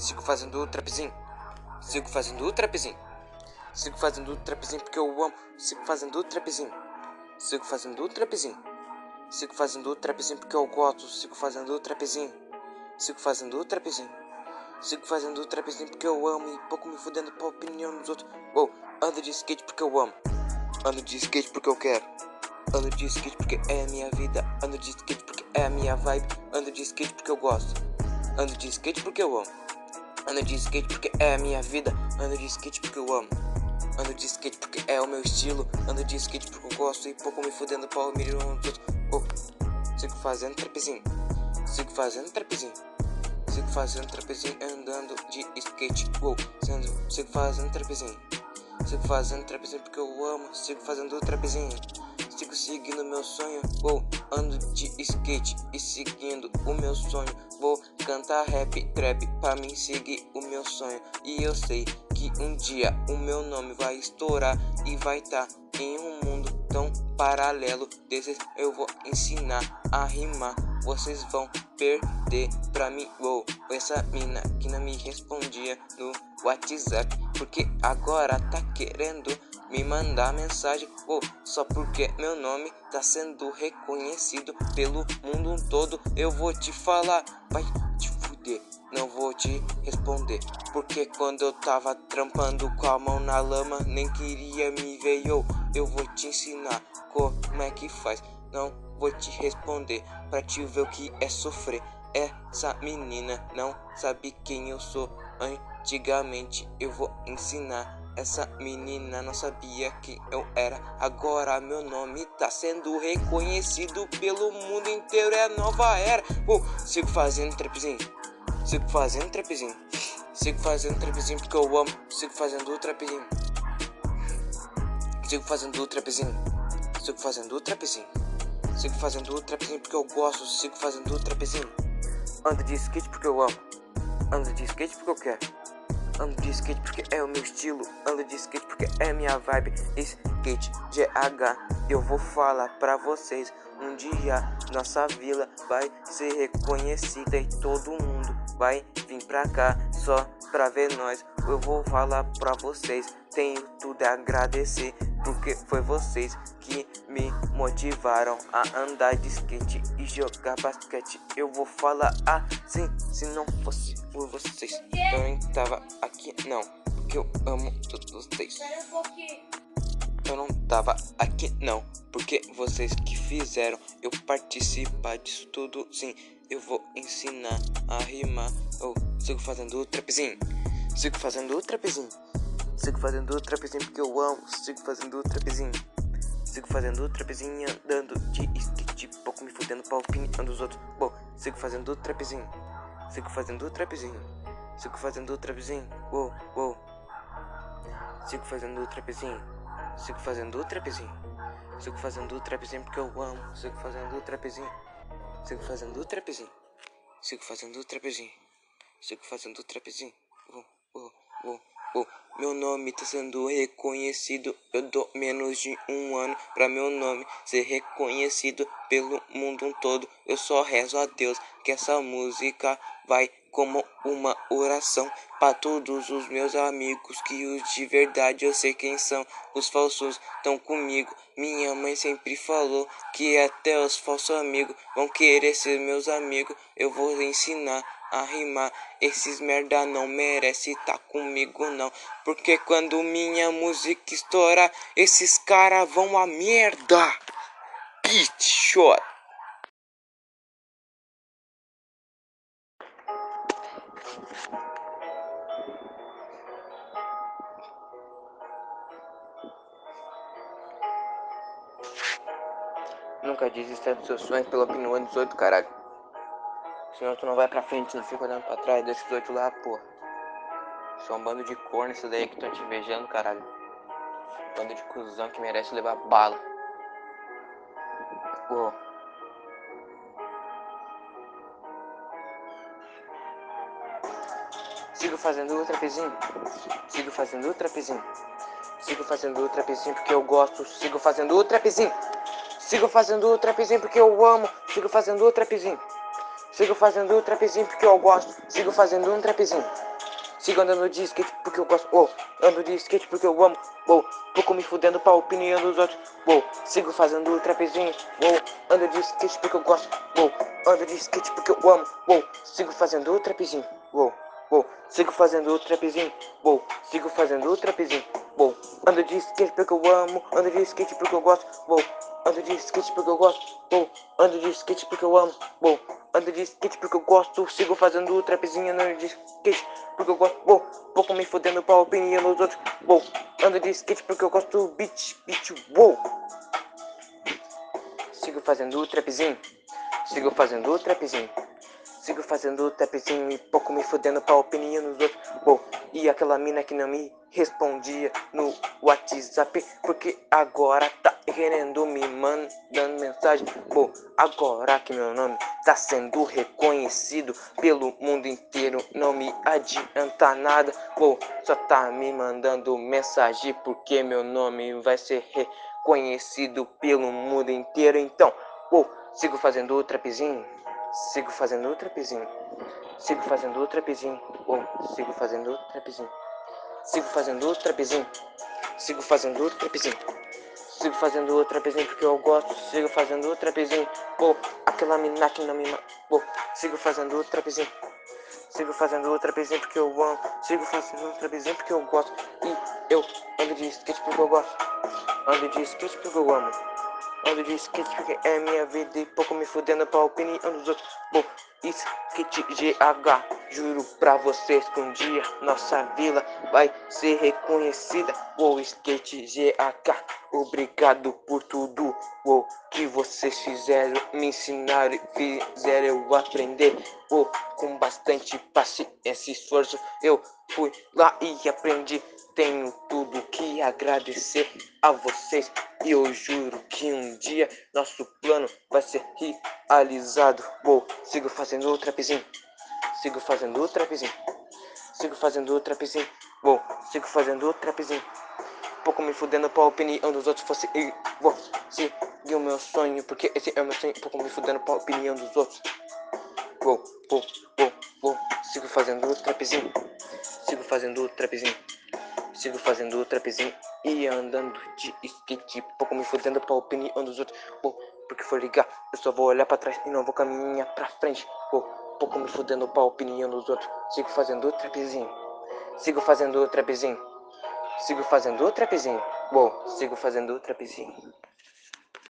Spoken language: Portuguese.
Sigo fazendo o trapzinho. Sigo fazendo o trapzinho. Sigo fazendo o trapzinho porque eu amo. Sigo fazendo o trapzinho. Sigo fazendo o trapzinho. Sigo fazendo o trapzinho porque eu gosto. Sigo fazendo o trapzinho. Sigo fazendo o trapzinho. Sigo fazendo o trapzinho porque eu amo e pouco me fudendo pra opinião dos outros. Uou, ando de skate porque eu amo. Ando de skate porque eu quero. Ando de skate porque é a minha vida. Ando de skate porque é a minha vibe. Ando de skate porque eu gosto. Ando de skate porque eu amo. Ando de skate porque é a minha vida. Ando de skate porque eu amo. Ando de skate porque é o meu estilo. Ando de skate porque eu gosto e pouco me fudendo pra opinião dos outros. Oh, sigo fazendo trapzinho. Sigo fazendo trapzinho. Sigo fazendo trapezinho andando de skate. Uou, sendo, sigo fazendo trapezinho. Sigo fazendo trapezinho porque eu amo. Sigo fazendo trapezinho. Sigo seguindo meu sonho. Uou, ando de skate e seguindo o meu sonho. Vou cantar rap, trap pra mim seguir o meu sonho. E eu sei que um dia o meu nome vai estourar e vai estar tá em um mundo tão paralelo. Desses eu vou ensinar a rimar vocês vão perder pra mim. Uou, essa mina que não me respondia no WhatsApp, porque agora tá querendo me mandar mensagem. Uou, só porque meu nome tá sendo reconhecido pelo mundo todo. Eu vou te falar, vai te fuder. Não vou te responder, porque quando eu tava trampando com a mão na lama, nem queria me ver. Eu, eu vou te ensinar como é que faz. Não vou te responder pra te ver o que é sofrer. Essa menina não sabe quem eu sou. Antigamente eu vou ensinar. Essa menina não sabia quem eu era. Agora meu nome tá sendo reconhecido pelo mundo inteiro. É a nova era. Uh, sigo fazendo trapzinho. Sigo fazendo trapzinho. Sigo fazendo trapzinho porque eu amo. Sigo fazendo o trapzinho. Sigo fazendo o trapzinho. Sigo fazendo o trapzinho. Sigo fazendo o trapzinho porque eu gosto. Sigo fazendo o trapzinho. Ando de skate porque eu amo. Ando de skate porque eu quero. Ando de skate porque é o meu estilo. Ando de skate porque é minha vibe. Skate GH. Eu vou falar pra vocês. Um dia nossa vila vai ser reconhecida e todo mundo vai vir pra cá só pra ver nós. Eu vou falar pra vocês. Tenho tudo a agradecer porque foi vocês que me motivaram a andar de skate e jogar basquete. Eu vou falar assim, se não fosse por vocês, eu nem tava aqui não, porque eu amo todos vocês. Eu não tava aqui não, porque vocês que fizeram eu participar disso tudo, sim. Eu vou ensinar a rimar. Eu sigo fazendo o trapzinho, sigo fazendo o trapzinho. Sigo fazendo o trapezinho porque eu amo. Sigo fazendo o trapezinho. Sigo fazendo trapezinho andando de skate. Pouco me fudendo pra opinião dos outros. Bom, sigo fazendo trapezinho. Sigo fazendo trapezinho. Sigo fazendo trapezinho. Uou, uou. Sigo fazendo trapezinho. Sigo fazendo trapezinho. Sigo fazendo trapezinho porque eu amo. Sigo fazendo trapezinho. Sigo fazendo trapezinho. Sigo fazendo trapezinho. Sigo fazendo trapezinho. Uou, uou, uou. Oh, meu nome tá sendo reconhecido. Eu dou menos de um ano para meu nome ser reconhecido pelo mundo todo. Eu só rezo a Deus que essa música vai como uma oração para todos os meus amigos que os de verdade eu sei quem são. Os falsos estão comigo. Minha mãe sempre falou que até os falsos amigos vão querer ser meus amigos. Eu vou ensinar a rimar. Esses merda não merece tá comigo não. Porque quando minha música estoura, esses cara vão a merda. Beat shot. Nunca desista dos seus sonhos pela opinião dos outros, caralho. Senão tu não vai pra frente, não fica olhando pra trás, deixa os outros lá, pô. São um bando de corno isso daí que estão te invejando, caralho. Bando de cuzão que merece levar bala. Sigo fazendo o trapezinho. Sigo fazendo o trapezinho. Sigo fazendo o trapezinho porque eu gosto. Sigo fazendo o trapezinho. Sigo fazendo o trapezinho porque eu amo. Sigo fazendo o trapezinho. Sigo fazendo um trapezinho porque eu gosto. Sigo fazendo um trapezinho. sigo andando de skate porque eu gosto, uou, ando de skate porque eu amo, uou, pouco me fudendo pra opinião dos outros, uou, sigo fazendo trapezinho, uou, ando de skate porque eu gosto, uou, ando de skate porque eu amo, uou, sigo fazendo trapezinho, uou, uou, sigo fazendo trapezinho, uou, sigo fazendo trapezinho, uou, ando de skate porque eu amo, ando de skate porque eu gosto, uou, ando de skate porque eu gosto, uou, ando de skate porque eu amo, uou, ando de skate porque eu gosto, sigo fazendo trapezinho, ando de skate porque eu gosto, uou, pouco me fodendo pra opinião dos outros, uou, ando de skate porque eu gosto, beat, beat, uou. Sigo fazendo trapezinho, sigo fazendo trapezinho. Sigo fazendo tapzinho e pouco me fudendo pra opinião dos outros. Uou, e aquela mina que não me respondia no WhatsApp, porque agora tá querendo me mandando mensagem. Uou, agora que meu nome tá sendo reconhecido pelo mundo inteiro, não me adianta nada. Uou, só tá me mandando mensagem porque meu nome vai ser reconhecido pelo mundo inteiro. Então, uou, sigo fazendo o trapezinho. Sigo fazendo outro trapezinho. Sigo fazendo outro trapezinho. Ou sigo fazendo outro trapezinho. Sigo fazendo outro trapezinho. Sigo fazendo outro trapezinho. Sigo fazendo outro trapezinho porque eu gosto. Sigo fazendo outro trapezinho. Ou aquela mina que não me. Ou sigo fazendo outro trapezinho. Sigo fazendo outro trapezinho porque eu amo. Sigo fazendo outro trapezinho porque eu gosto. E eu ando de skate porque eu gosto. Ando de skate porque eu amo. Ando de skate porque é minha vida e pouco me fudendo pra opinião dos outros. Bom, skate GH, juro pra vocês que um dia nossa vila vai ser reconhecida. Uou, skate GH, obrigado por tudo. Uou, que vocês fizeram, me ensinaram e fizeram eu aprender. Uou, com bastante paciência e esforço eu fui lá e aprendi. Tenho tudo que agradecer a vocês e eu juro que um dia nosso plano vai ser realizado. Vou, sigo fazendo o trapezinho, sigo fazendo o trapezinho, sigo fazendo o trapezinho. Vou, sigo fazendo o trapezinho. Pouco me fudendo pra opinião dos outros fosse e vou seguir o meu sonho, porque esse é o meu sonho. Pouco me fudendo pra opinião dos outros. Vou, vou, vou, vou, sigo fazendo o trapezinho, sigo fazendo o trapezinho. Sigo fazendo o trapezinho e andando de skate, pouco me fudendo pra opinião dos outros. Pô, porque for ligar, eu só vou olhar pra trás e não vou caminhar pra frente. Pô, pouco me fudendo pra opinião dos outros. Sigo fazendo o trapezinho. Sigo fazendo o trapezinho. Sigo fazendo o trapezinho. Uou, sigo fazendo o trapezinho.